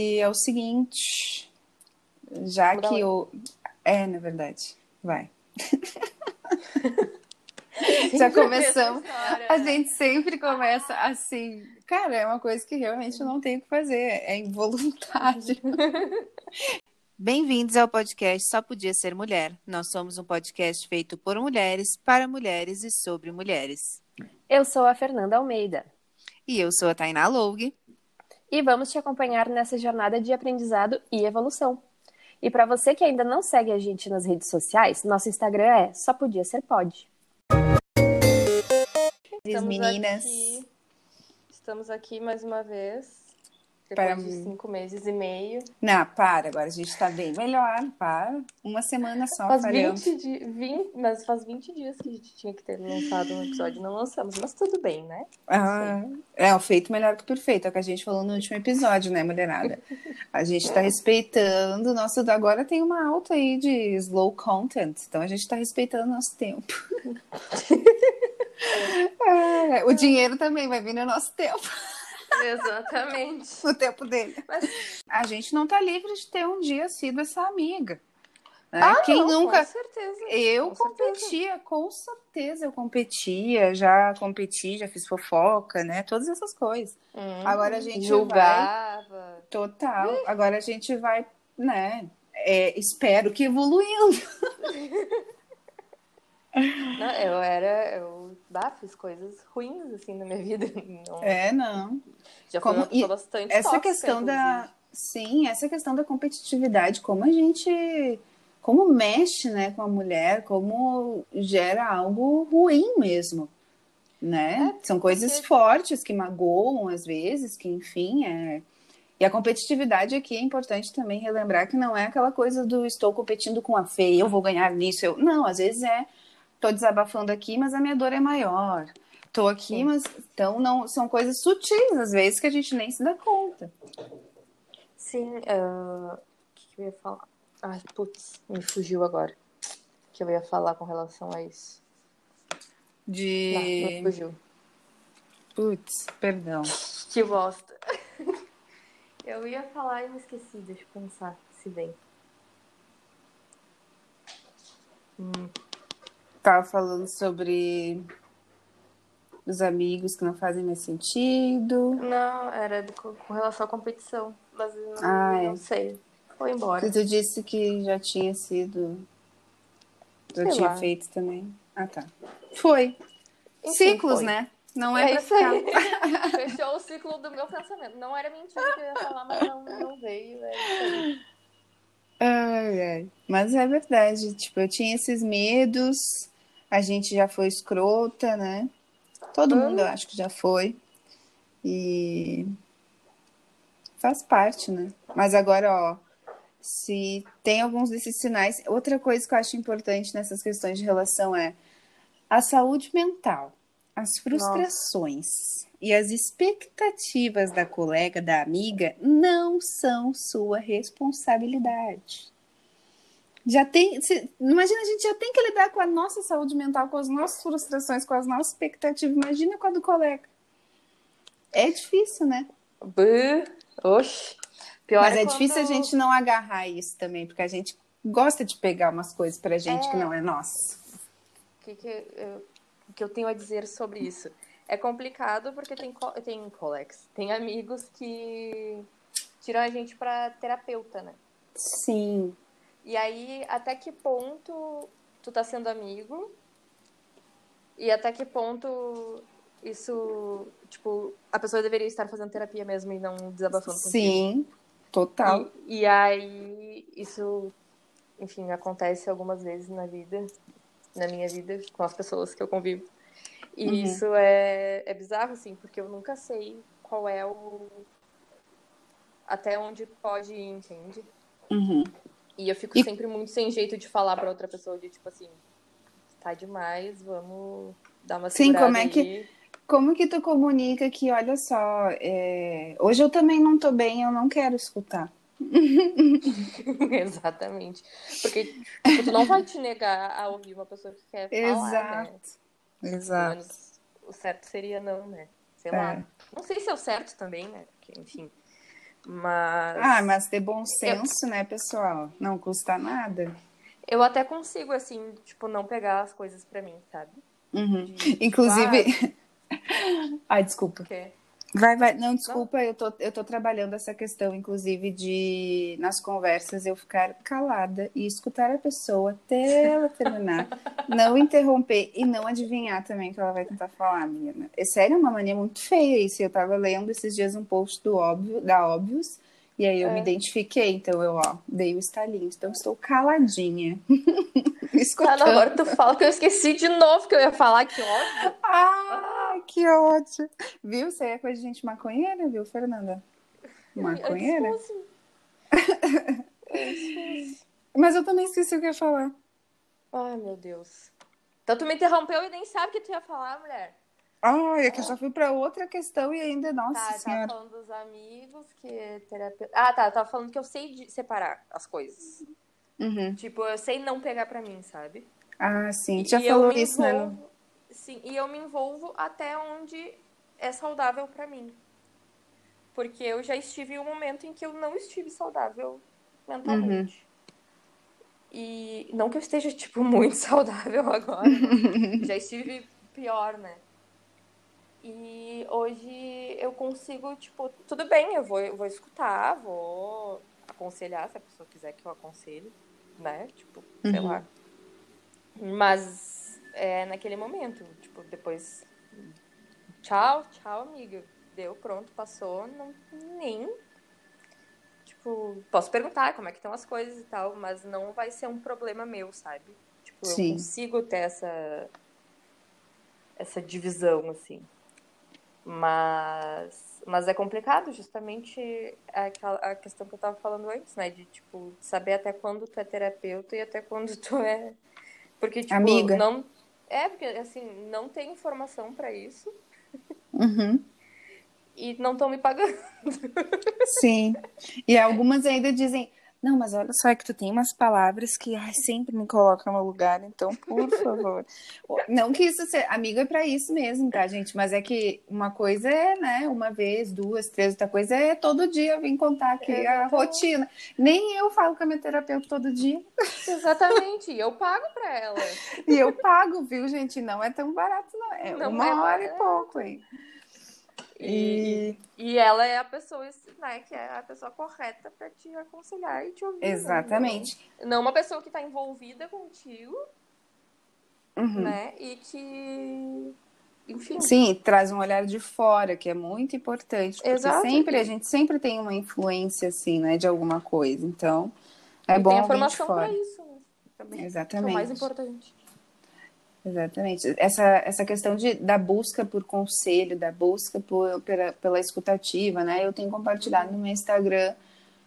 E é o seguinte, já que o. É, na verdade, vai. Já começamos. A gente sempre começa assim. Cara, é uma coisa que realmente eu não tenho o que fazer, é involuntário. Bem-vindos ao podcast Só Podia Ser Mulher. Nós somos um podcast feito por mulheres, para mulheres e sobre mulheres. Eu sou a Fernanda Almeida E eu sou a Tainá Loug. E vamos te acompanhar nessa jornada de aprendizado e evolução. E para você que ainda não segue a gente nas redes sociais, nosso Instagram é Só Podia Ser Pode. As meninas. Aqui, estamos aqui mais uma vez, Para depois de mim. cinco meses e meio. Não, para, agora a gente tá bem melhor. Para. Uma semana só Faz faremos. 20, di 20, mas faz 20 dias que a gente tinha que ter lançado um episódio não lançamos, mas tudo bem, né? Ah, é, o feito melhor que o perfeito, é o que a gente falou no último episódio, né, mulherada? A gente tá respeitando nosso. Agora tem uma alta aí de slow content, então a gente tá respeitando o nosso tempo. É, o dinheiro também vai vir no nosso tempo, Exatamente. no tempo dele. Mas- A gente não tá livre de ter um dia sido essa amiga. né? Ah, Quem não, nunca. Com certeza. Eu Com certeza. competia, com certeza eu competia, já competi, já fiz fofoca, né? Todas essas coisas. Hum, Agora a gente julgava. Total. Agora a gente vai, né? é, espero que evoluindo. Não, eu era. Eu bah, fiz coisas ruins assim na minha vida. Não, É, não. já como- e bastante Essa tóxica, questão da. inclusive. Sim, essa questão da competitividade, como a gente. Como mexe, né, com a mulher, como gera algo ruim mesmo. Né? São coisas porque- fortes que magoam às vezes, que enfim, é. E a competitividade aqui é importante também relembrar que não é aquela coisa do estou competindo com a Fê, eu vou ganhar nisso. Eu... Não, às vezes é tô desabafando aqui, mas a minha dor é maior. Tô aqui, Sim. mas então não são coisas sutis às vezes que a gente nem se dá conta. Sim, ah, o que, que eu ia falar? Ai, putz, me fugiu agora. O que eu ia falar com relação a isso? Ah, me De fugiu. putz, perdão. Que bosta. Eu ia falar e me esqueci, deixa eu pensar se vem. Hum, Tava falando sobre os amigos que não fazem mais sentido. Não, era do- com relação à competição. Mas não, Ah, é. não sei. Foi embora. Tu disse que já tinha sido. Já Sei tinha lá. feito também. Ah, tá. Foi. Enfim, Ciclos, foi. né? Não é, É isso ficar. aí. Fechou o ciclo do meu pensamento. Não era mentira que eu ia falar, mas não, não veio. É isso aí. Ai, ai. Mas é verdade. Tipo, eu tinha esses medos. A gente já foi escrota, né? Todo Hum. mundo eu acho que já foi. E faz parte, né? Mas agora, ó, se tem alguns desses sinais. Outra coisa que eu acho importante nessas questões de relação é a saúde mental, as frustrações e as expectativas da colega, da amiga, não são sua responsabilidade. Já tem, se- imagina, a gente já tem que lidar com a nossa saúde mental, com as nossas frustrações, com as nossas expectativas. Imagina com a do colega. É difícil, né? Oxi. Pior Mas é quando- difícil a gente não agarrar isso também, porque a gente gosta de pegar umas coisas pra gente que É. não é nossa. O que, que, eu, que eu tenho a dizer sobre isso? É complicado porque tem, co- tem colegas, tem amigos que tiram a gente pra terapeuta, né? Sim. E aí, até que ponto tu tá sendo amigo? E até que ponto isso, tipo, a pessoa deveria estar fazendo terapia mesmo e não desabafando contigo? Sim, total. E, e aí, isso, enfim, acontece algumas vezes na vida, na minha vida, com as pessoas que eu convivo. E Uhum. isso é, é bizarro, assim, porque eu nunca sei qual é o. Até onde pode ir, entende? Uhum. E eu fico E- sempre muito sem jeito de falar pra outra pessoa, de tipo assim, tá demais, vamos dar uma Sim, como é que- aí. Como que tu comunica que, olha só, é, hoje eu também não tô bem, eu não quero escutar. Exatamente. Porque tipo, tu não vai te negar a ouvir uma pessoa que quer falar, né? Exato. Pelo Exato. menos o certo seria não, né? Sei É. lá. Não sei se é o certo também, né? Porque, enfim. Mas. Ah, mas ter bom senso, né, pessoal? Não custa nada. Eu até consigo, assim, tipo, não pegar as coisas pra mim, sabe? Uhum. De, Inclusive. Ai, desculpa. o quê? Vai, vai. Não, desculpa, eu tô, eu tô trabalhando essa questão, inclusive, de nas conversas eu ficar calada e escutar a pessoa até ela terminar. não interromper e não adivinhar também o que ela vai tentar falar, menina. É sério, é uma mania muito feia isso. Eu tava lendo esses dias um post do óbvio, da Óbvios, e aí eu É. me identifiquei, então eu, ó, dei o estalinho. Então estou caladinha. Tá, Escutando. não, agora tu fala que eu esqueci de novo que eu ia falar, que óbvio. Ah, que ótimo. Viu? Aí é coisa de gente maconheira, viu, Fernanda? Maconheira? Eu esqueci. Eu esqueci. Mas eu também esqueci o que ia falar. Ai, meu Deus. Então tu me interrompeu e nem sabe o que tu ia falar, mulher. Ai, é que eu já fui pra outra questão e ainda, nossa Tá, tava senhora. falando dos amigos, que terapeuta. Ah, tá, eu tava falando que eu sei separar as coisas. Uhum. Tipo, eu sei não pegar pra mim, sabe? Ah, sim. Já E eu falou isso, né? Sim, e eu me envolvo até onde é saudável pra mim. Porque eu já estive em um momento em que eu não estive saudável mentalmente. E não que eu esteja, tipo, muito saudável agora. já estive pior, né? E hoje eu consigo, tipo, tudo bem, eu vou, eu vou escutar, vou aconselhar se a pessoa quiser que eu aconselhe, né? Tipo, sei Uhum. lá. Mas é naquele momento, tipo, depois. Tchau, tchau, amiga. Deu, pronto, passou. Não, nem. Tipo, posso perguntar como é que estão as coisas e tal, mas não vai ser um problema meu, sabe? Tipo, eu Sim. consigo ter essa. essa divisão, assim. Mas. Mas é complicado, justamente aquela, a questão que eu tava falando antes, né? De, tipo, saber até quando tu é terapeuta e até quando tu é. Porque, tipo, Amiga. não. É, porque, assim, não tem informação pra isso Uhum. e não estão me pagando. Sim. E algumas ainda dizem, não, mas olha só é que tu tem umas palavras que ai, sempre me colocam no lugar, então, por favor. Não que isso seja. Amigo é pra isso mesmo, tá, gente? Mas é que uma coisa é, né, uma vez, duas, três, outra coisa é todo dia vir contar aqui a rotina. Nem eu falo com a minha terapeuta todo dia. Exatamente. E eu pago pra ela. E eu pago, viu, gente? Não é tão barato, não. É Não uma é hora e barato. pouco, hein? E, e ela é a pessoa, né, que é a pessoa correta pra te aconselhar e te ouvir. né? Exatamente. Não, não uma pessoa que tá envolvida contigo, Uhum. né? E que. Enfim. Sim, traz um olhar de fora, que é muito importante, porque Exato. sempre a gente sempre tem uma influência assim, né, de alguma coisa. Então, é e bom tem informação fora. pra isso, né? Também. Que é o Exatamente. mais importante. Exatamente. Essa, essa questão de, da busca por conselho, da busca por, pela, pela escutativa, né? Eu tenho compartilhado no meu Instagram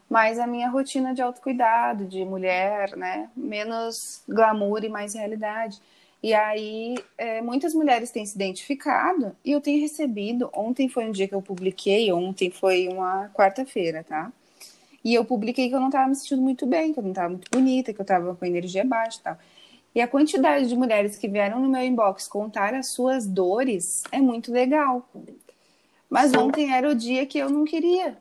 mais a minha rotina de autocuidado, de mulher, né? Menos glamour e mais realidade. E aí, é, muitas mulheres têm se identificado e eu tenho recebido. Ontem foi um dia que eu publiquei, ontem foi uma quarta-feira, tá? E eu publiquei que eu não estava me sentindo muito bem, que eu não estava muito bonita, que eu estava com energia baixa e tal. E a quantidade de mulheres que vieram no meu inbox contar as suas dores é muito legal. Mas Sim. ontem era o dia que eu não queria,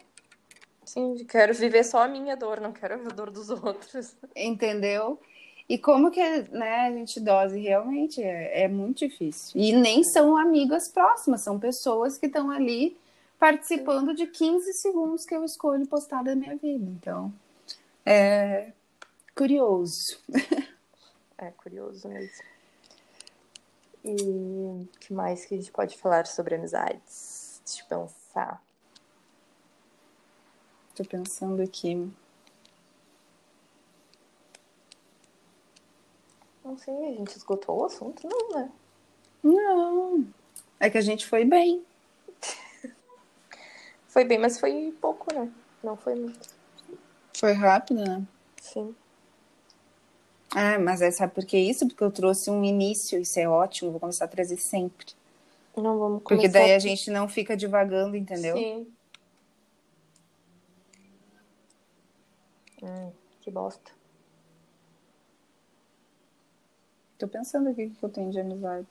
Sim, quero viver só a minha dor, não quero a dor dos outros. entendeu? E como que né, a gente dose realmente é, é muito difícil. E nem são amigas próximas, são pessoas que estão ali participando de 15 segundos que eu escolho postar da minha vida. Então, é curioso. É curioso mesmo. E o que mais que a gente pode falar sobre amizades? Deixa eu pensar. Tô pensando aqui. Não sei, a gente esgotou o assunto? Não, né? Não, é que a gente foi bem. Foi bem, mas foi pouco, né? Não foi muito. Foi rápido, né? Sim. Ah, mas é, sabe por que isso? Porque eu trouxe um início, isso é ótimo, vou começar a trazer sempre. Não vamos Porque começar daí a gente não fica divagando, entendeu? Sim. Hum, que bosta. Tô pensando aqui o que eu tenho de amizade.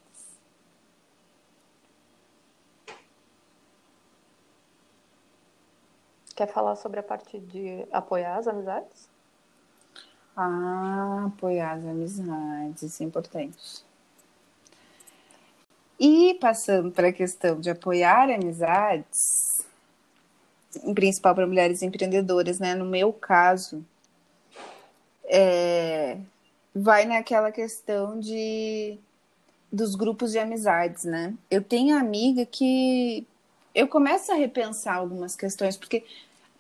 Quer falar sobre a parte de apoiar as amizades? Ah, apoiar as amizades, é importante. E passando para a questão de apoiar amizades, em principal para mulheres empreendedoras, né? No meu caso, é, vai naquela questão de dos grupos de amizades, né? Eu tenho amiga que eu começo a repensar algumas questões, porque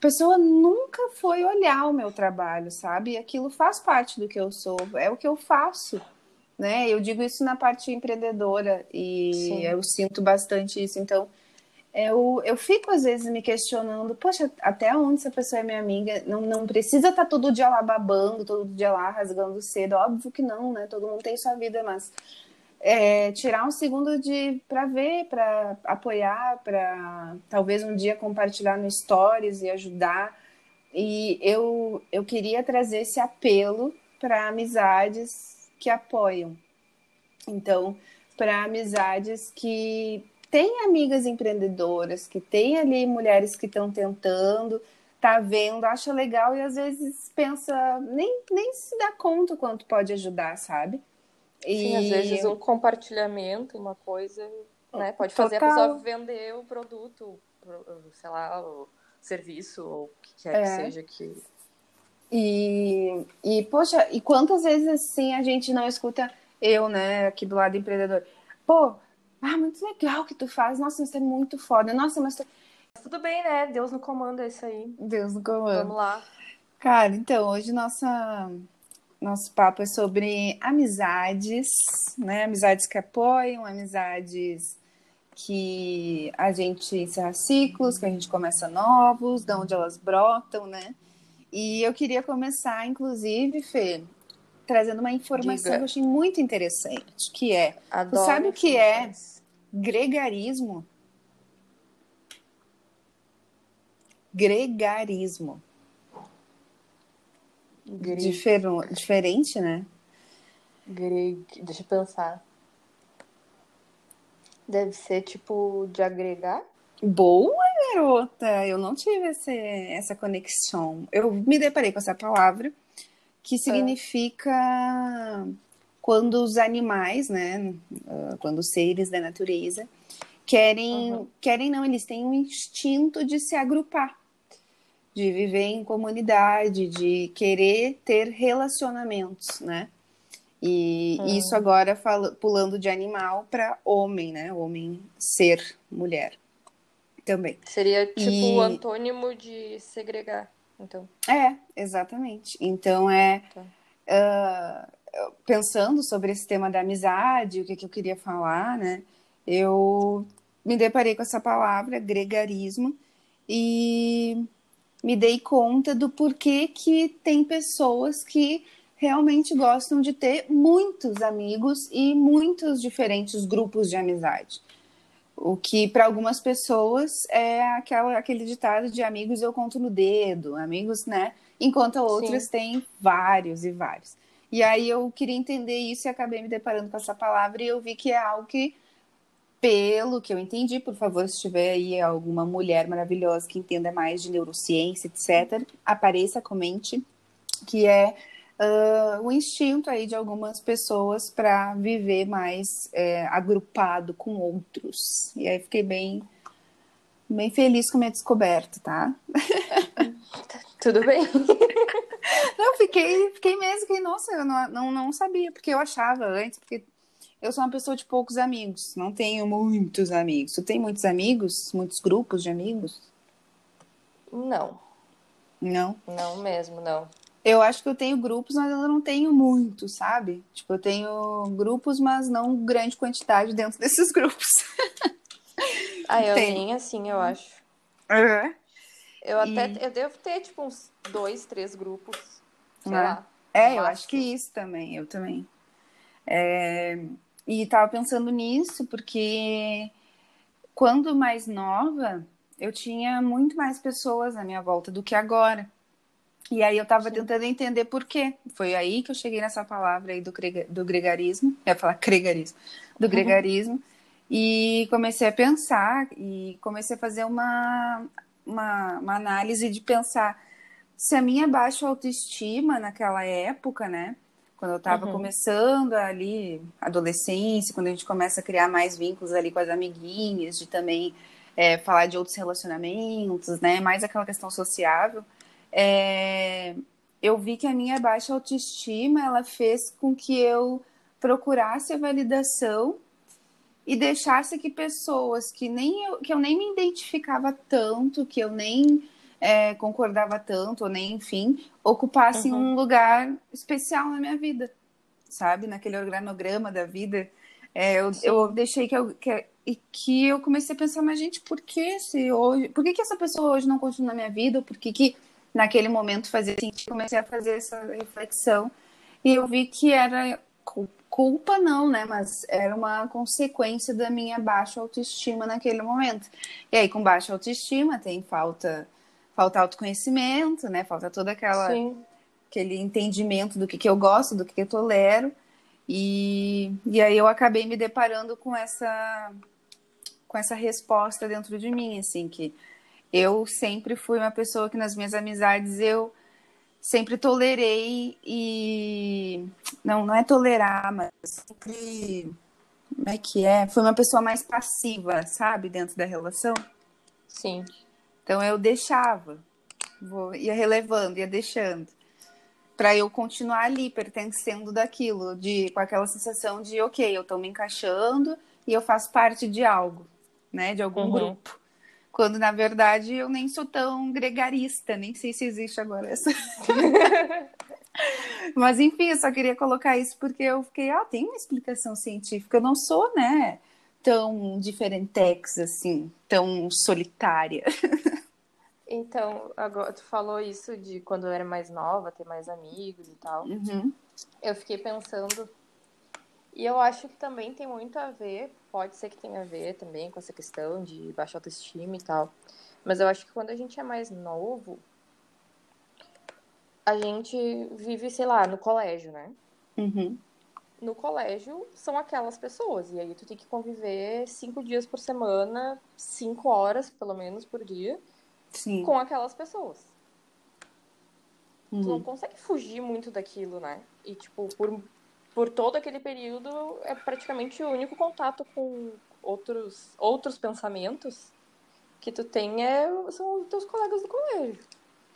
pessoa nunca foi olhar o meu trabalho, sabe? Aquilo faz parte do que eu sou, é o que eu faço, né? Eu digo isso na parte empreendedora e Sim. eu sinto bastante isso. Então, eu, eu fico às vezes me questionando, poxa, até onde essa pessoa é minha amiga? Não, não precisa estar tá todo dia lá babando, todo dia lá rasgando cedo. Óbvio que não, né? Todo mundo tem sua vida, mas é, tirar um segundo de para ver, para apoiar, para talvez um dia compartilhar no stories e ajudar. E eu, eu queria trazer esse apelo para amizades que apoiam. Então, para amizades que têm amigas empreendedoras, que têm ali mulheres que estão tentando, tá vendo, acha legal e às vezes pensa, nem, nem se dá conta quanto pode ajudar, sabe? E... Sim, às vezes um compartilhamento, uma coisa, né? Pode fazer Total. a pessoa vender o produto, sei lá, o serviço, ou o que quer é. que seja que. E, e, poxa, e quantas vezes assim a gente não escuta, eu, né, aqui do lado empreendedor, pô, ah, muito legal que tu faz, nossa, isso é muito foda, nossa, mas tu... Tudo bem, né? Deus no comando é isso aí. Deus no comando. Vamos lá. Cara, então, hoje nossa nosso papo é sobre amizades, né? Amizades que apoiam, amizades que a gente encerra ciclos, que a gente começa novos, de onde elas brotam, né? E eu queria começar, inclusive, Fê, trazendo uma informação Diga. que eu achei muito interessante, que é, Adoro sabe o que é gregarismo? Gregarismo. Difer diferente, né? Greg... Deixa eu pensar. Deve ser tipo de agregar? Boa, garota! Eu não tive esse, essa conexão. Eu me deparei com essa palavra que significa ah. quando os animais, né? Ah, quando os seres da natureza querem, uhum. querem não, eles têm um instinto de se agrupar de viver em comunidade, de querer ter relacionamentos, né? E hum. isso agora fala, pulando de animal para homem, né? Homem, ser, mulher. Também. Seria tipo e... o antônimo de segregar, então. É, exatamente. Então é. Tá. Uh, pensando sobre esse tema da amizade, o que, que eu queria falar, né? Eu me deparei com essa palavra, gregarismo, e me dei conta do porquê que tem pessoas que realmente gostam de ter muitos amigos e muitos diferentes grupos de amizade. O que para algumas pessoas é aquela, aquele ditado de amigos eu conto no dedo, amigos, né? Enquanto outras Sim. têm vários e vários. E aí eu queria entender isso e acabei me deparando com essa palavra e eu vi que é algo que pelo que eu entendi, por favor, se tiver aí alguma mulher maravilhosa que entenda mais de neurociência, etc., apareça, comente, que é uh, o instinto aí de algumas pessoas para viver mais é, agrupado com outros. E aí fiquei bem, bem feliz com a minha descoberta, tá? Tudo bem. Não, fiquei, fiquei mesmo que, nossa, eu não, não, não sabia, porque eu achava antes, porque eu sou uma pessoa de poucos amigos, não tenho muitos amigos. Tu tem muitos amigos? Muitos grupos de amigos? Não. Não? Não mesmo, não. Eu acho que eu tenho grupos, mas eu não tenho muitos, sabe? Tipo, eu tenho grupos, mas não grande quantidade dentro desses grupos. ah, eu Tem. nem assim, eu acho. Uhum. Eu até e... eu devo ter, tipo, uns dois, três grupos. Sei é. lá. É, eu acho que isso também, eu também. É, e estava pensando nisso porque quando mais nova, eu tinha muito mais pessoas à minha volta do que agora. E aí eu estava tentando entender por quê. Foi aí que eu cheguei nessa palavra aí do, do gregarismo, eu ia falar gregarismo, do uhum. gregarismo, e comecei a pensar e comecei a fazer uma, uma, uma análise de pensar se a minha baixa autoestima naquela época, né? Quando eu estava uhum. começando ali, adolescência, quando a gente começa a criar mais vínculos ali com as amiguinhas, de também é, falar de outros relacionamentos, né? Mais aquela questão sociável. É, eu vi que a minha baixa autoestima ela fez com que eu procurasse a validação e deixasse que pessoas que nem eu, que eu nem me identificava tanto, que eu nem é, concordava tanto, ou nem, enfim, ocupassem uhum. um lugar especial na minha vida, sabe? Naquele organograma da vida. É, eu, eu, deixei que eu, que, e que eu comecei a pensar, mas gente, por que se hoje, por que, que essa pessoa hoje não continua na minha vida? Por que, que naquele momento fazia sentido? Comecei a fazer essa reflexão e eu vi que era culpa não, né? Mas era uma consequência da minha baixa autoestima naquele momento. E aí, com baixa autoestima, tem falta, falta autoconhecimento, né? Falta todo aquela, aquele entendimento do que, que eu gosto, do que, que eu tolero. E, e aí eu acabei me deparando com essa com essa resposta dentro de mim, assim, que eu sempre fui uma pessoa que nas minhas amizades eu sempre tolerei e não não é tolerar, mas sempre como é que é? Foi uma pessoa mais passiva, sabe, dentro da relação. Sim. Então eu deixava, vou, ia relevando, ia deixando, para eu continuar ali pertencendo daquilo, de com aquela sensação de ok, eu estou me encaixando e eu faço parte de algo, né, de algum uhum. grupo. Quando, na verdade, eu nem sou tão gregarista, nem sei se existe agora essa. Mas, enfim, eu só queria colocar isso porque eu fiquei, ah, tem uma explicação científica. Eu não sou, né, tão diferentex, assim, tão solitária. Então, agora tu falou isso de quando eu era mais nova, ter mais amigos e tal. Uhum. Eu fiquei pensando. E eu acho que também tem muito a ver pode ser que tenha a ver também com essa questão de baixa autoestima e tal. Mas eu acho que quando a gente é mais novo, a gente vive, sei lá, no colégio, né? Uhum. No colégio são aquelas pessoas. E aí tu tem que conviver cinco dias por semana, cinco horas, pelo menos, por dia, Sim. com aquelas pessoas. Uhum. Tu não consegue fugir muito daquilo, né? E, tipo, por por todo aquele período é praticamente o único contato com outros outros pensamentos que tu tem é, são os teus colegas do colégio.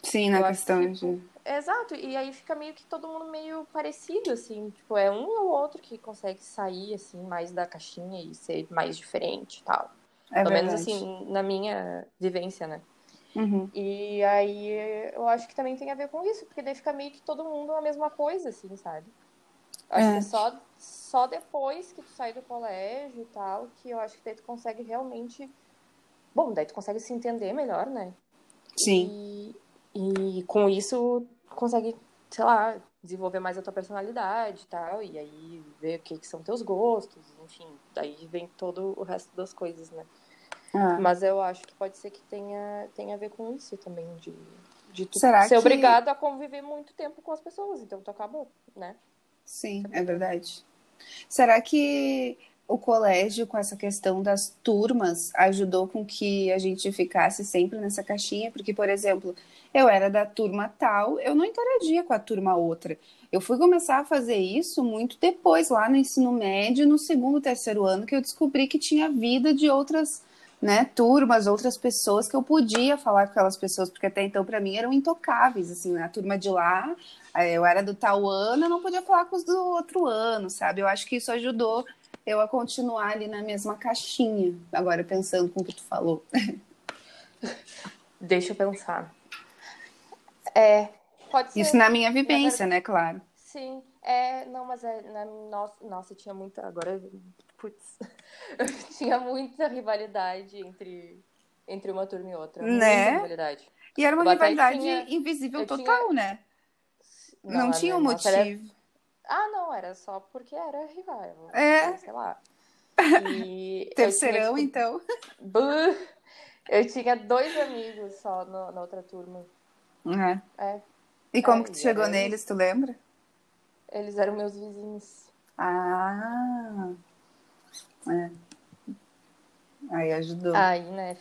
Sim, na Eu questão que, tipo, de. Exato, e aí fica meio que todo mundo meio parecido, assim, tipo, é um ou outro que consegue sair, assim, mais da caixinha e ser mais diferente e tal. É Pelo verdade. menos, assim, na minha vivência, né? Uhum. E aí eu acho que também tem a ver com isso, porque daí fica meio que todo mundo a mesma coisa, assim, sabe? Acho é. que é só, só depois que tu sai do colégio e tal, que eu acho que daí tu consegue realmente. Bom, daí tu consegue se entender melhor, né? Sim. E, e com isso consegue, sei lá, desenvolver mais a tua personalidade e tal, e aí ver o que, que são teus gostos, enfim, daí vem todo o resto das coisas, né? Ah. Mas eu acho que pode ser que tenha, tenha a ver com isso também, de, de tu Será ser que... obrigado a conviver muito tempo com as pessoas, então tu acabou, né? Sim, é verdade. Será que o colégio, com essa questão das turmas, ajudou com que a gente ficasse sempre nessa caixinha? Porque, por exemplo, eu era da turma tal, eu não interagia com a turma outra. Eu fui começar a fazer isso muito depois, lá no ensino médio, no segundo, terceiro ano, que eu descobri que tinha vida de outras né, turmas, outras pessoas que eu podia falar com aquelas pessoas, porque até então para mim eram intocáveis, assim, né? a turma de lá, eu era do tal ano, eu não podia falar com os do outro ano, sabe? Eu acho que isso ajudou eu a continuar ali na mesma caixinha, agora pensando com o que tu falou. Deixa eu pensar. É, pode ser. Isso na minha vivência, né, claro. Sim, é, não, mas é, na, nossa, nossa, tinha muita, agora, putz, tinha muita rivalidade entre, entre uma turma e outra. Né? rivalidade. E era uma rivalidade tinha, invisível total, tinha... né? Não, não tinha um motivo. Era... Ah, não, era só porque era rival. É. Sei lá. E Terceirão, tinha, tipo, então. Eu tinha dois amigos só no, na outra turma. É. é. E como é, que tu chegou neles, tu lembra? Eles eram meus vizinhos. Ah. É. Aí ajudou. Aí, né?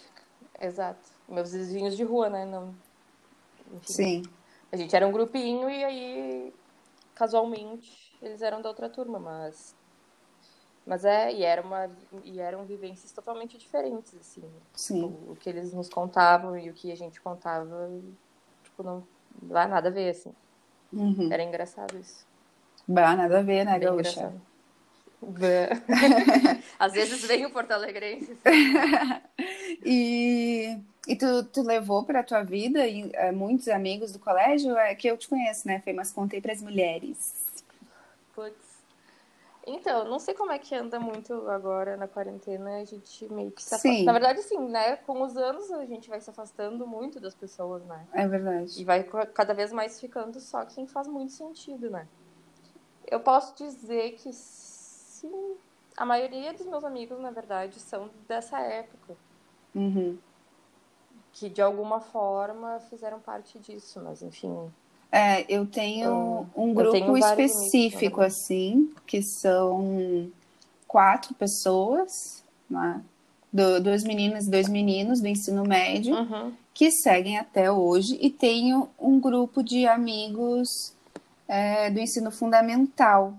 Exato. Meus vizinhos de rua, né? Não... Enfim, Sim. A gente era um grupinho e aí, casualmente, eles eram da outra turma, mas. Mas é, e, era uma, e eram vivências totalmente diferentes, assim. Sim. O, o que eles nos contavam e o que a gente contava, tipo, não dá nada a ver, assim. Uhum. Era engraçado isso. Bah, nada a ver, né, Bem Gaúcha? engraçado. Às vezes vem o Porto Alegrense. assim. E, e tu, tu levou para tua vida e, eh, muitos amigos do colégio? É que eu te conheço, né, Fê? Mas contei para as mulheres. Putz. Então, não sei como é que anda muito agora na quarentena, a gente meio que se afasta. Sim. Na verdade, sim, né? Com os anos a gente vai se afastando muito das pessoas, né? É verdade. E vai cada vez mais ficando só quem faz muito sentido, né? Eu posso dizer que sim, a maioria dos meus amigos, na verdade, são dessa época, Uhum. que de alguma forma fizeram parte disso, mas enfim. É, eu tenho um eu grupo tenho amigos, específico, assim, que são quatro pessoas, né? Do, dois meninos e dois meninos do ensino médio. Uhum. que seguem até hoje e tenho um grupo de amigos é, do ensino fundamental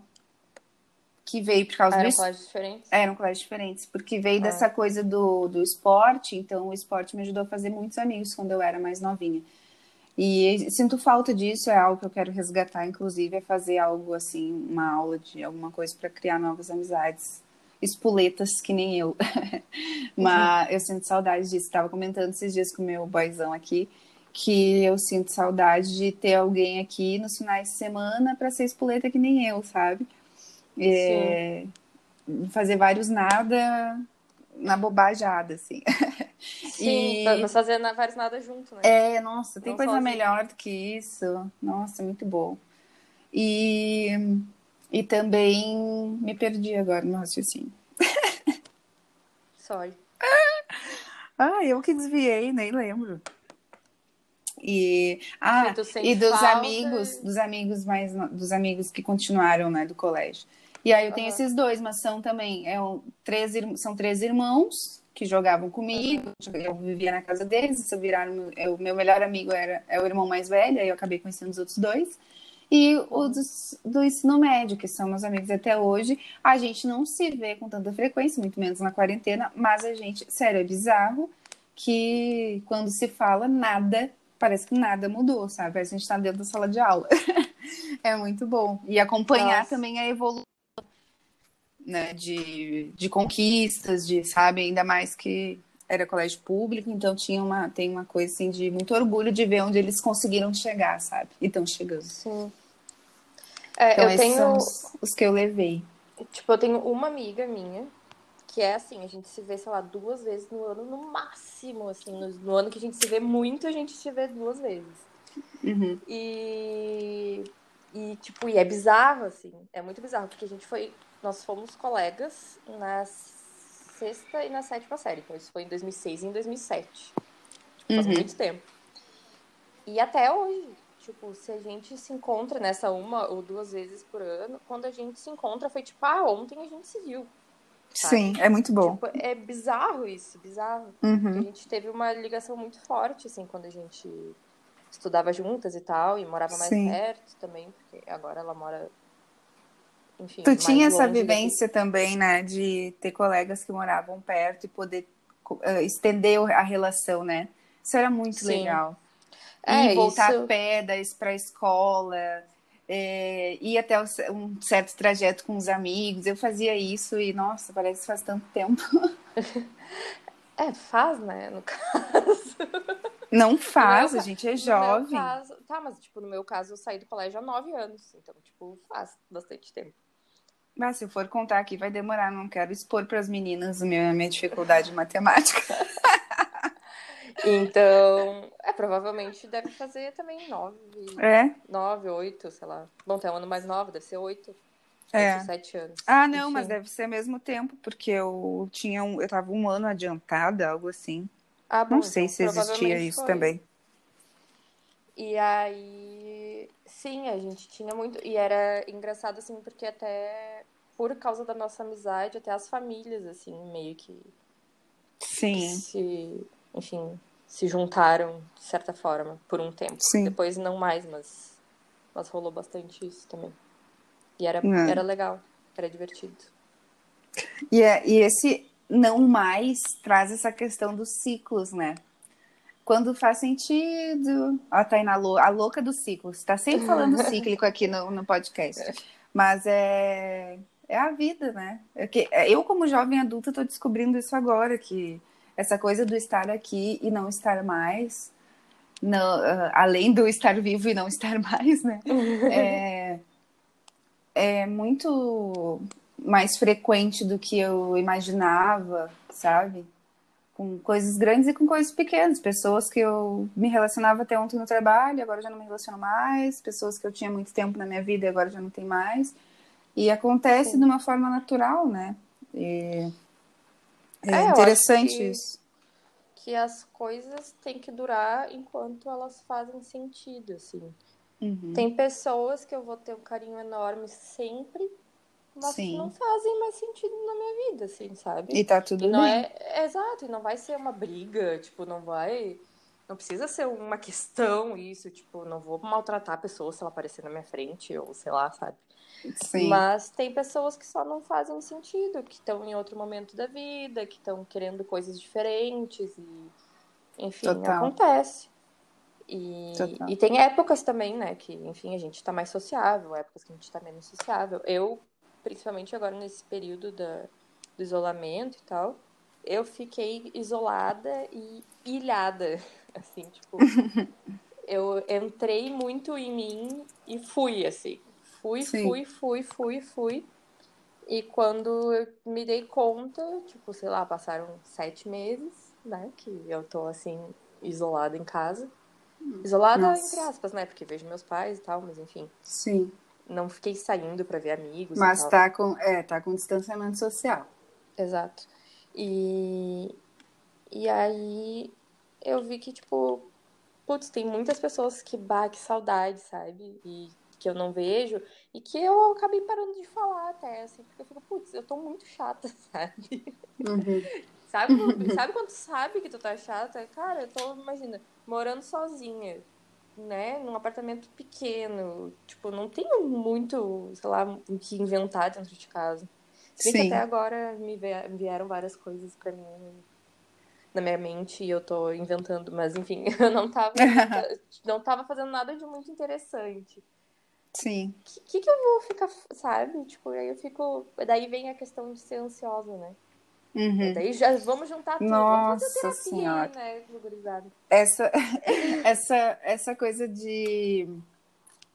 que veio por causa Ah, do eram colégios diferentes? eram colégios diferentes porque veio Ah. dessa coisa do, do esporte então o esporte me ajudou a fazer muitos amigos quando eu era mais novinha. E sinto falta disso é algo que eu quero resgatar inclusive é fazer algo assim uma aula de alguma coisa para criar novas amizades espoletas que nem eu. Mas eu sinto saudade disso. Estava comentando esses dias com o meu boyzão aqui que eu sinto saudade de ter alguém aqui nos finais de semana para ser espoleta que nem eu sabe É, fazer vários nada na bobajada assim Sim, E- fazer vários nada junto, né? é, nossa, tem Não coisa sozinho. melhor do que isso. Nossa, muito bom. E, e também me perdi agora no raciocínio. Sorry. Ah, eu que desviei, nem lembro. E, ah, e dos falta amigos, dos amigos mais, dos amigos que continuaram, né, do colégio. E aí eu tenho Aham. esses dois, mas são também, é um, três, são três irmãos que jogavam comigo, eu vivia na casa deles, se viraram, é, o meu melhor amigo era, é o irmão mais velho, aí eu acabei conhecendo os outros dois. E os do ensino médio, que são meus amigos até hoje, a gente não se vê com tanta frequência, muito menos na quarentena, mas a gente, sério, é bizarro que quando se fala nada, parece que nada mudou, sabe? Parece que a gente tá dentro da sala de aula. é muito bom. E acompanhar Nossa. também a evolução né, de, de conquistas, de, sabe, ainda mais que era colégio público, então tinha uma, tem uma coisa assim de muito orgulho de ver onde eles conseguiram chegar, sabe? E estão chegando. Sim. É, Então, eu esses tenho. são os, os que eu levei. Tipo, eu tenho uma amiga minha que é assim, a gente se vê, sei lá, duas vezes no ano, no máximo, assim, no, no ano que a gente se vê muito, a gente se vê duas vezes. Uhum. E, e tipo, e é bizarro, assim, é muito bizarro, porque a gente foi, nós fomos colegas na sexta e na sétima série, então isso foi em 2006 e em 2007. Tipo, faz Uhum. muito tempo. E até hoje, tipo, se a gente se encontra nessa uma ou duas vezes por ano, quando a gente se encontra foi tipo, ah, ontem a gente se viu. sabe? Sim, é muito bom. Tipo, é bizarro isso, bizarro. Porque a Uhum. gente teve uma ligação muito forte, assim, quando a gente estudava juntas e tal, e morava mais Sim. perto também, porque agora ela mora. Enfim. Tu mais tinha essa longe daqui. vivência também, né, de ter colegas que moravam perto e poder eh, estender a relação, né? Isso era muito Sim. legal. É, e voltar isso- a pé para a escola, é, ir até um certo trajeto com os amigos. Eu fazia isso e, nossa, parece que faz tanto tempo. É, faz, né? No caso. Não faz, meu a gente é jovem. caso, tá, mas tipo, no meu caso eu saí do colégio há nove anos. Então, tipo, faz bastante tempo. Mas se eu for contar aqui, vai demorar. Não quero expor para as meninas a minha, minha dificuldade de matemática. Então, é, provavelmente deve fazer também nove, É? nove, oito, sei lá. Bom, tem um ano mais nova, deve ser oito. É. oito, sete anos. Ah, não, Enfim. mas deve ser ao mesmo tempo, porque eu tinha um, eu tava um ano adiantada, algo assim. Ah, bom, Não sei então se existia isso foi. também. E aí, sim, a gente tinha muito. E era engraçado, assim, porque até por causa da nossa amizade, até as famílias, assim, meio que Sim. se. Enfim, se juntaram, de certa forma, por um tempo. Sim. Depois não mais, mas, mas rolou bastante isso também. E era, É. era legal, era divertido. E, é- e esse não mais traz essa questão dos ciclos, né? Quando faz sentido. Ó, a Tainá, lou- a louca dos ciclos. Tá sempre falando cíclico aqui no, no podcast. Mas é, é a vida, né? É que- Eu, como jovem adulta, tô descobrindo isso agora, que essa coisa do estar aqui e não estar mais, não, ah, além do estar vivo e não estar mais, né? É, é muito mais frequente do que eu imaginava, sabe? Com coisas grandes e com coisas pequenas. Pessoas que eu me relacionava até ontem no trabalho, agora já não me relaciono mais. Pessoas que eu tinha muito tempo na minha vida e agora já não tem mais. E acontece Sim. de uma forma natural, né? E é, É, interessante que- isso. Que as coisas têm que durar enquanto elas fazem sentido, assim. Uhum. Tem pessoas que eu vou ter um carinho enorme sempre, mas Sim. não fazem mais sentido na minha vida, assim, sabe? E tá tudo E não bem. é, é exato, e não vai ser uma briga, tipo, não vai. Não precisa ser uma questão isso, tipo, não vou maltratar a pessoa se ela aparecer na minha frente, ou sei lá, sabe? Sim. Mas tem pessoas que só não fazem sentido, que estão em outro momento da vida, que estão querendo coisas diferentes e enfim, Total. acontece. E, Total. e tem épocas também, né, que enfim, a gente tá mais sociável, épocas que a gente tá menos sociável. Eu, principalmente agora nesse período da, do isolamento e tal, eu fiquei isolada e ilhada, assim, tipo, eu entrei muito em mim e fui, assim. Fui, Sim. fui, fui, fui, fui. E quando eu me dei conta, tipo, sei lá, passaram sete meses, né? Que eu tô, assim, isolada em casa. Isolada, Nossa. entre aspas, né? Porque vejo meus pais e tal, mas enfim. Sim. Não fiquei saindo pra ver amigos Mas tá com, é, tá com distanciamento social. Exato. E, e aí eu vi que, tipo, putz, tem muitas pessoas que, bah, que saudade, sabe? E que eu não vejo. E que eu acabei parando de falar até, assim, porque eu fico, putz, eu tô muito chata, sabe? Uhum. Sabe, quando- sabe quando tu sabe que tu tá chata? Cara, eu tô, imagina, morando sozinha, né? Num apartamento pequeno. Tipo, não tenho muito, sei lá, o que inventar dentro de casa. Bem que Sim. até agora me vie- vieram várias coisas pra mim na minha mente e eu tô inventando, mas enfim, eu não tava, não tava fazendo nada de muito interessante. Sim. O que, que, que eu vou ficar, sabe? Tipo, aí eu fico. Daí vem a questão de ser ansiosa, né? Uhum. Daí já vamos juntar tudo. Nossa terapia, Senhora. né? Essa, essa, essa coisa de,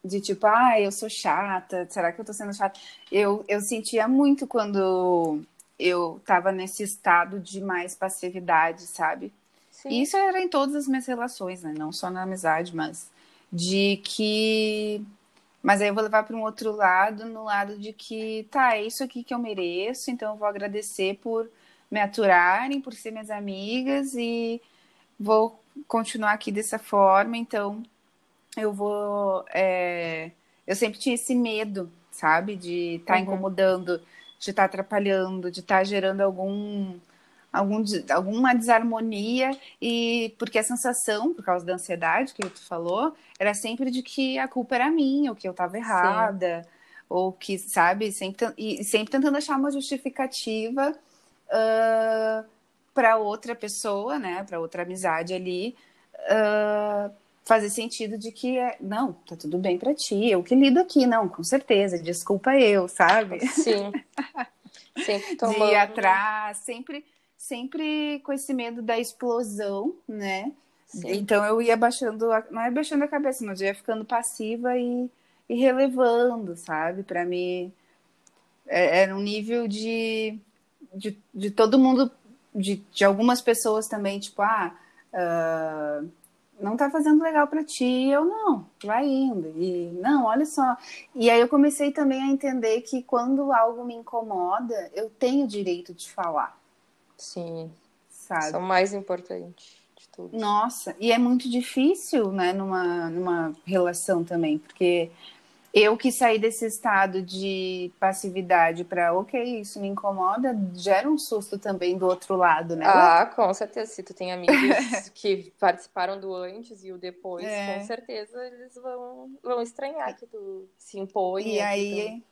de tipo, ah, eu sou chata, será que eu tô sendo chata? Eu, eu sentia muito quando eu tava nesse estado de mais passividade, sabe? Sim. E isso era em todas as minhas relações, né? Não só na amizade, mas de que. Mas aí eu vou levar para um outro lado, no lado de que, tá, é isso aqui que eu mereço, então eu vou agradecer por me aturarem, por ser minhas amigas e vou continuar aqui dessa forma, então eu vou. é, Eu sempre tinha esse medo, sabe? De estar Uhum. incomodando, de estar atrapalhando, de estar gerando algum algum, alguma desarmonia e porque a sensação, por causa da ansiedade que tu falou, era sempre de que a culpa era minha, ou que eu estava errada, ou que, sabe, sempre, e sempre tentando achar uma justificativa para outra pessoa, né, para outra amizade ali, ah, fazer sentido de que é, não, tá tudo bem para ti, eu que lido aqui, não, com certeza, desculpa eu, sabe? Sim. Sempre de tomando. ir atrás, sempre, sempre com esse medo da explosão, né? Sim. Então eu ia baixando, a- não é baixando a cabeça, mas eu ia ficando passiva e, e relevando, sabe? Para mim é- era um nível de, de, de todo mundo, de, de algumas pessoas também, tipo, ah, ah, não tá fazendo legal para ti, eu não, vai indo. E não, olha só. E aí eu comecei também a entender que quando algo me incomoda, eu tenho direito de falar, Sim. sabe? Isso é o mais importante de tudo. Nossa, e é muito difícil, né, numa, numa relação também, porque eu que saí desse estado de passividade para, ok, isso me incomoda, gera um susto também do outro lado, né? Ah, com certeza. Se tu tem amigos que participaram do antes e o depois, é. com certeza eles vão, vão estranhar que tu se impõe. E aí tu...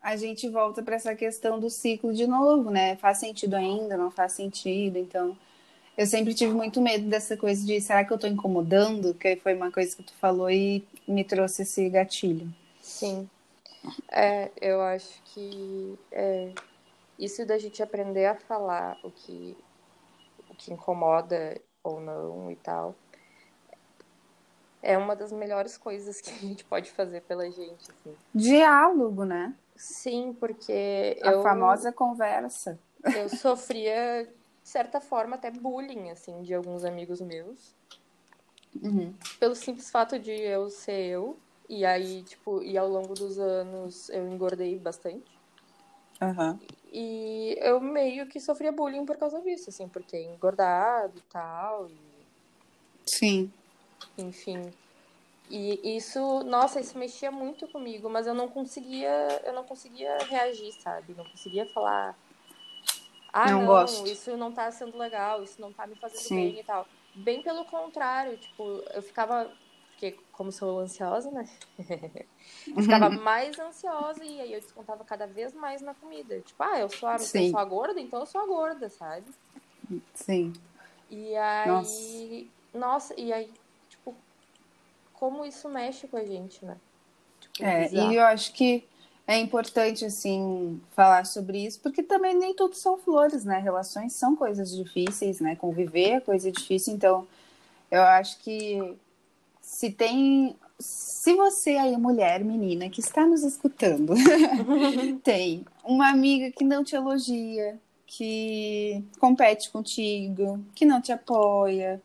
a gente volta para essa questão do ciclo de novo, né? Faz sentido ainda, não faz sentido, então eu sempre tive muito medo dessa coisa de será que eu estou incomodando? Que foi uma coisa que tu falou e me trouxe esse gatilho. Sim. É, eu acho que é, isso da gente aprender a falar o que, o que incomoda ou não e tal é uma das melhores coisas que a gente pode fazer pela gente. Assim. Diálogo, né? Sim, porque a eu, famosa conversa. Eu sofria de certa forma, até bullying, assim, de alguns amigos meus. Uhum. Pelo simples fato de eu ser eu. E aí, tipo, e ao longo dos anos eu engordei bastante. Uhum. E eu meio que sofria bullying por causa disso, assim, por ter engordado e tal. E... Sim. Enfim. E isso, nossa, isso mexia muito comigo, mas eu não conseguia, eu não conseguia reagir, sabe? Não conseguia falar, ah, não, não isso não tá sendo legal, isso não tá me fazendo Sim. bem e tal. Bem pelo contrário, tipo, eu ficava, porque como sou ansiosa, né? ficava mais ansiosa e aí eu descontava cada vez mais na comida. Tipo, ah, eu sou a, eu sou a gorda, então eu sou a gorda, sabe? Sim. E aí, nossa. nossa, e aí, tipo, como isso mexe com a gente, né? Tipo, é, bizarro. e eu acho que é importante, assim, falar sobre isso, porque também nem tudo são flores, né? Relações são coisas difíceis, né? Conviver é coisa difícil, então eu acho que se tem. Se você aí, mulher, menina, que está nos escutando, tem uma amiga que não te elogia, que compete contigo, que não te apoia,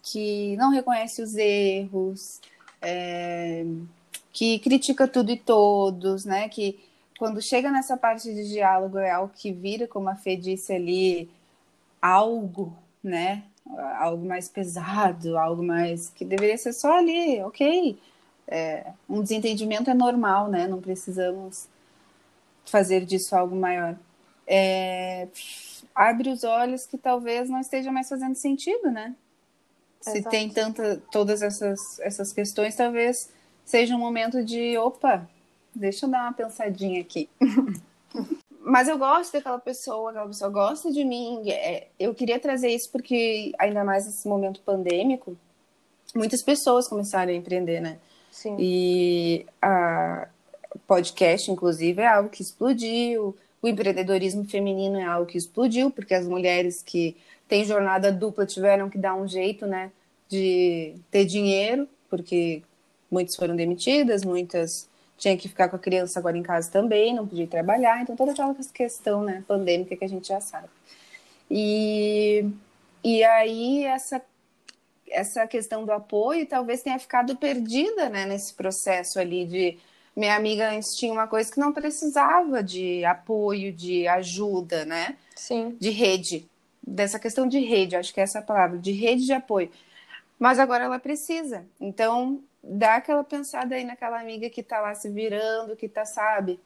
que não reconhece os erros, é, que critica tudo e todos, né? Que quando chega nessa parte de diálogo é algo que vira, como a Fê disse ali, algo, né? Algo mais pesado, algo mais que deveria ser só ali, ok. É, um desentendimento é normal, né? Não precisamos fazer disso algo maior. É, abre os olhos que talvez não esteja mais fazendo sentido, né? Se Exato. tem tanta, todas essas, essas questões, talvez seja um momento de opa, deixa eu dar uma pensadinha aqui. Mas eu gosto daquela pessoa, aquela pessoa gosta de mim. É, eu queria trazer isso porque, ainda mais nesse momento pandêmico, muitas pessoas começaram a empreender, né? Sim. E a podcast, inclusive, é algo que explodiu. O empreendedorismo feminino é algo que explodiu, porque as mulheres que têm jornada dupla tiveram que dar um jeito, né, de ter dinheiro, porque muitas foram demitidas, muitas tinham que ficar com a criança agora em casa também, não podia trabalhar, então toda aquela questão né, pandêmica que a gente já sabe. E, e aí essa, essa questão do apoio talvez tenha ficado perdida né, nesse processo ali de minha amiga antes tinha uma coisa que não precisava de apoio, de ajuda, né? Sim. De rede. Dessa questão de rede, acho que é essa palavra, de rede de apoio. Mas agora ela precisa. Então, dá aquela pensada aí naquela amiga que tá lá se virando, que tá, sabe,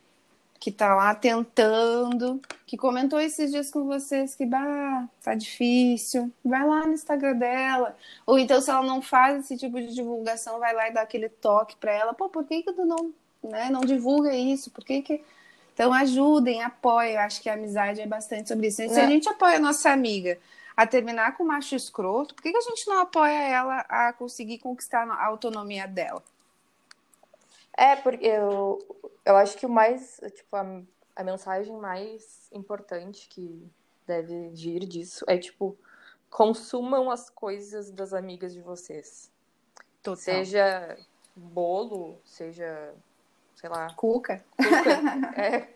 que tá lá tentando, que comentou esses dias com vocês que, bah, tá difícil, vai lá no Instagram dela. Ou então, se ela não faz esse tipo de divulgação, vai lá e dá aquele toque para ela, pô, por que que tu não, né, não divulga isso? Por que que... Então, ajudem, apoiem. Eu acho que a amizade é bastante sobre isso. Se a é. gente apoia a nossa amiga a terminar com o macho escroto, por que, que a gente não apoia ela a conseguir conquistar a autonomia dela? É, porque eu, eu acho que o mais, tipo, a, a mensagem mais importante que deve vir disso é, tipo, consumam as coisas das amigas de vocês. Total. Seja bolo, seja, sei lá. Cuca. Cuca. é,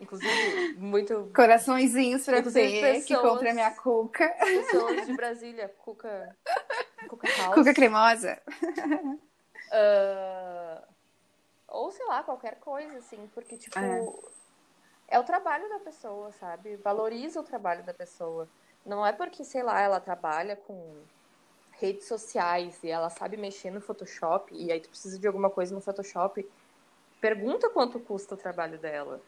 Inclusive, muito. Coraçõezinhos pra Inclusive, pessoas, que compra minha cuca. Pessoas de Brasília, cuca. Cuca house. Cuca cremosa. Uh, ou sei lá, qualquer coisa, assim, porque, tipo. É. é o trabalho da pessoa, sabe? Valoriza o trabalho da pessoa. Não é porque, sei lá, ela trabalha com redes sociais e ela sabe mexer no Photoshop e aí tu precisa de alguma coisa no Photoshop Pergunta quanto custa o trabalho dela.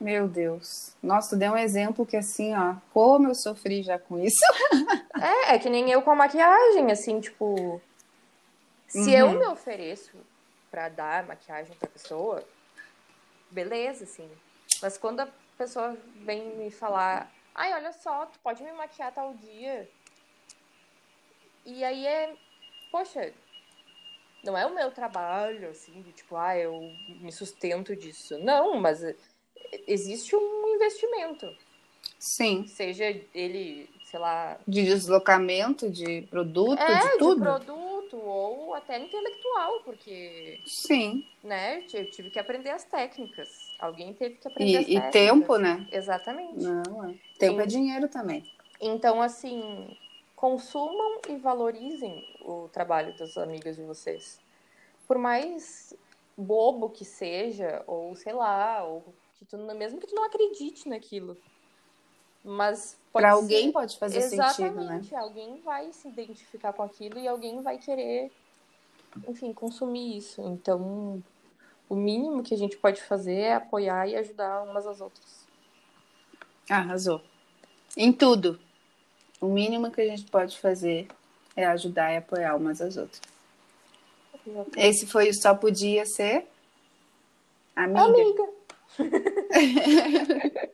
Meu Deus. Nossa, tu deu um exemplo que assim, ó, como eu sofri já com isso. É, é que nem eu com a maquiagem, assim, tipo. Se Uhum. eu me ofereço pra dar maquiagem pra pessoa, beleza, assim. Mas quando a pessoa vem me falar, ai, olha só, tu pode me maquiar tal dia. E aí é, poxa, não é o meu trabalho, assim, de tipo, ah, eu me sustento disso. Não, mas existe um investimento. Sim. Seja ele, sei lá, De deslocamento, de produto, é, de tudo. produto ou até intelectual, porque, Sim. né, eu tive que aprender as técnicas. Alguém teve que aprender as E, e técnicas. tempo, né? Exatamente. Não, é. Tempo Sim. é dinheiro também. Então, assim, consumam e valorizem o trabalho das amigas de vocês. Por mais bobo que seja, ou sei lá, ou que tu, mesmo que tu não acredite naquilo. Mas ser- alguém pode fazer Exatamente, sentido, né? alguém vai se identificar com aquilo e alguém vai querer, enfim, consumir isso. Então, o mínimo que a gente pode fazer é apoiar e ajudar umas às outras. Arrasou. Em tudo. O mínimo que a gente pode fazer é ajudar e apoiar umas às outras. Esse foi o Só Podia Ser Amiga. Amiga.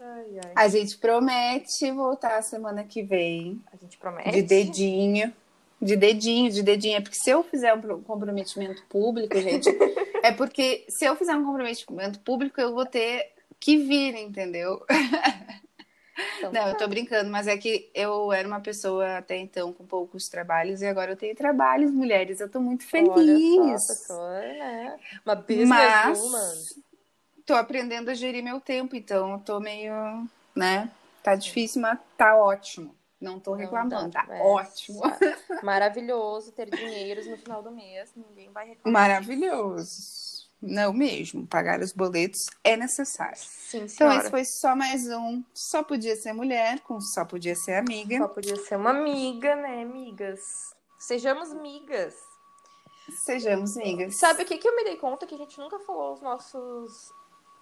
ai, ai. A gente promete voltar semana que vem. A gente promete. De dedinho. De dedinho, de dedinho. É porque se eu fizer um pro- comprometimento público, gente, é porque se eu fizer um comprometimento público, eu vou ter que vir, entendeu? Então, Não, eu tô brincando, mas é que eu era uma pessoa até então com poucos trabalhos e agora eu tenho trabalhos, mulheres. Eu tô muito feliz. Só, pessoa, né? Uma Mas businesswoman. tô aprendendo a gerir meu tempo, então eu tô meio, né? Tá difícil, mas tá ótimo. Não tô Não reclamando, dá, tá é, ótimo. Maravilhoso ter dinheiros no final do mês. Ninguém vai reclamar. Maravilhoso. Não mesmo, pagar os boletos é necessário. Sim, Então esse foi só mais um Só Podia Ser Mulher, com Só Podia Ser Amiga. Só podia ser uma amiga, né, amigas? Sejamos migas. Sejamos amigas. Sabe o que, que eu me dei conta? Que a gente nunca falou os nossos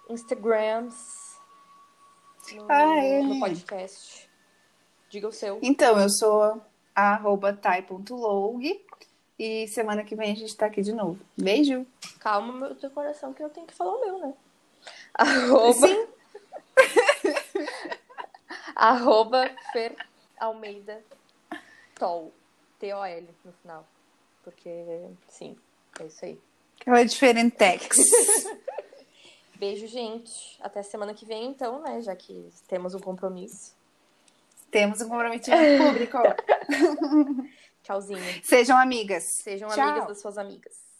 Instagrams no, no podcast. Diga o seu. Então, eu sou a arroba tai.log e semana que vem a gente tá aqui de novo. Beijo! Calma, meu teu coração, que eu tenho que falar o meu, né? Arroba, Sim. arroba Fer Almeida Tol. T-O-L no final. Porque, sim, é isso aí. Ela é diferentex. Beijo, gente. Até semana que vem, então, né? Já que temos um compromisso. Temos um comprometimento público. Tchauzinho. Sejam amigas. Sejam Tchau. amigas das suas amigas.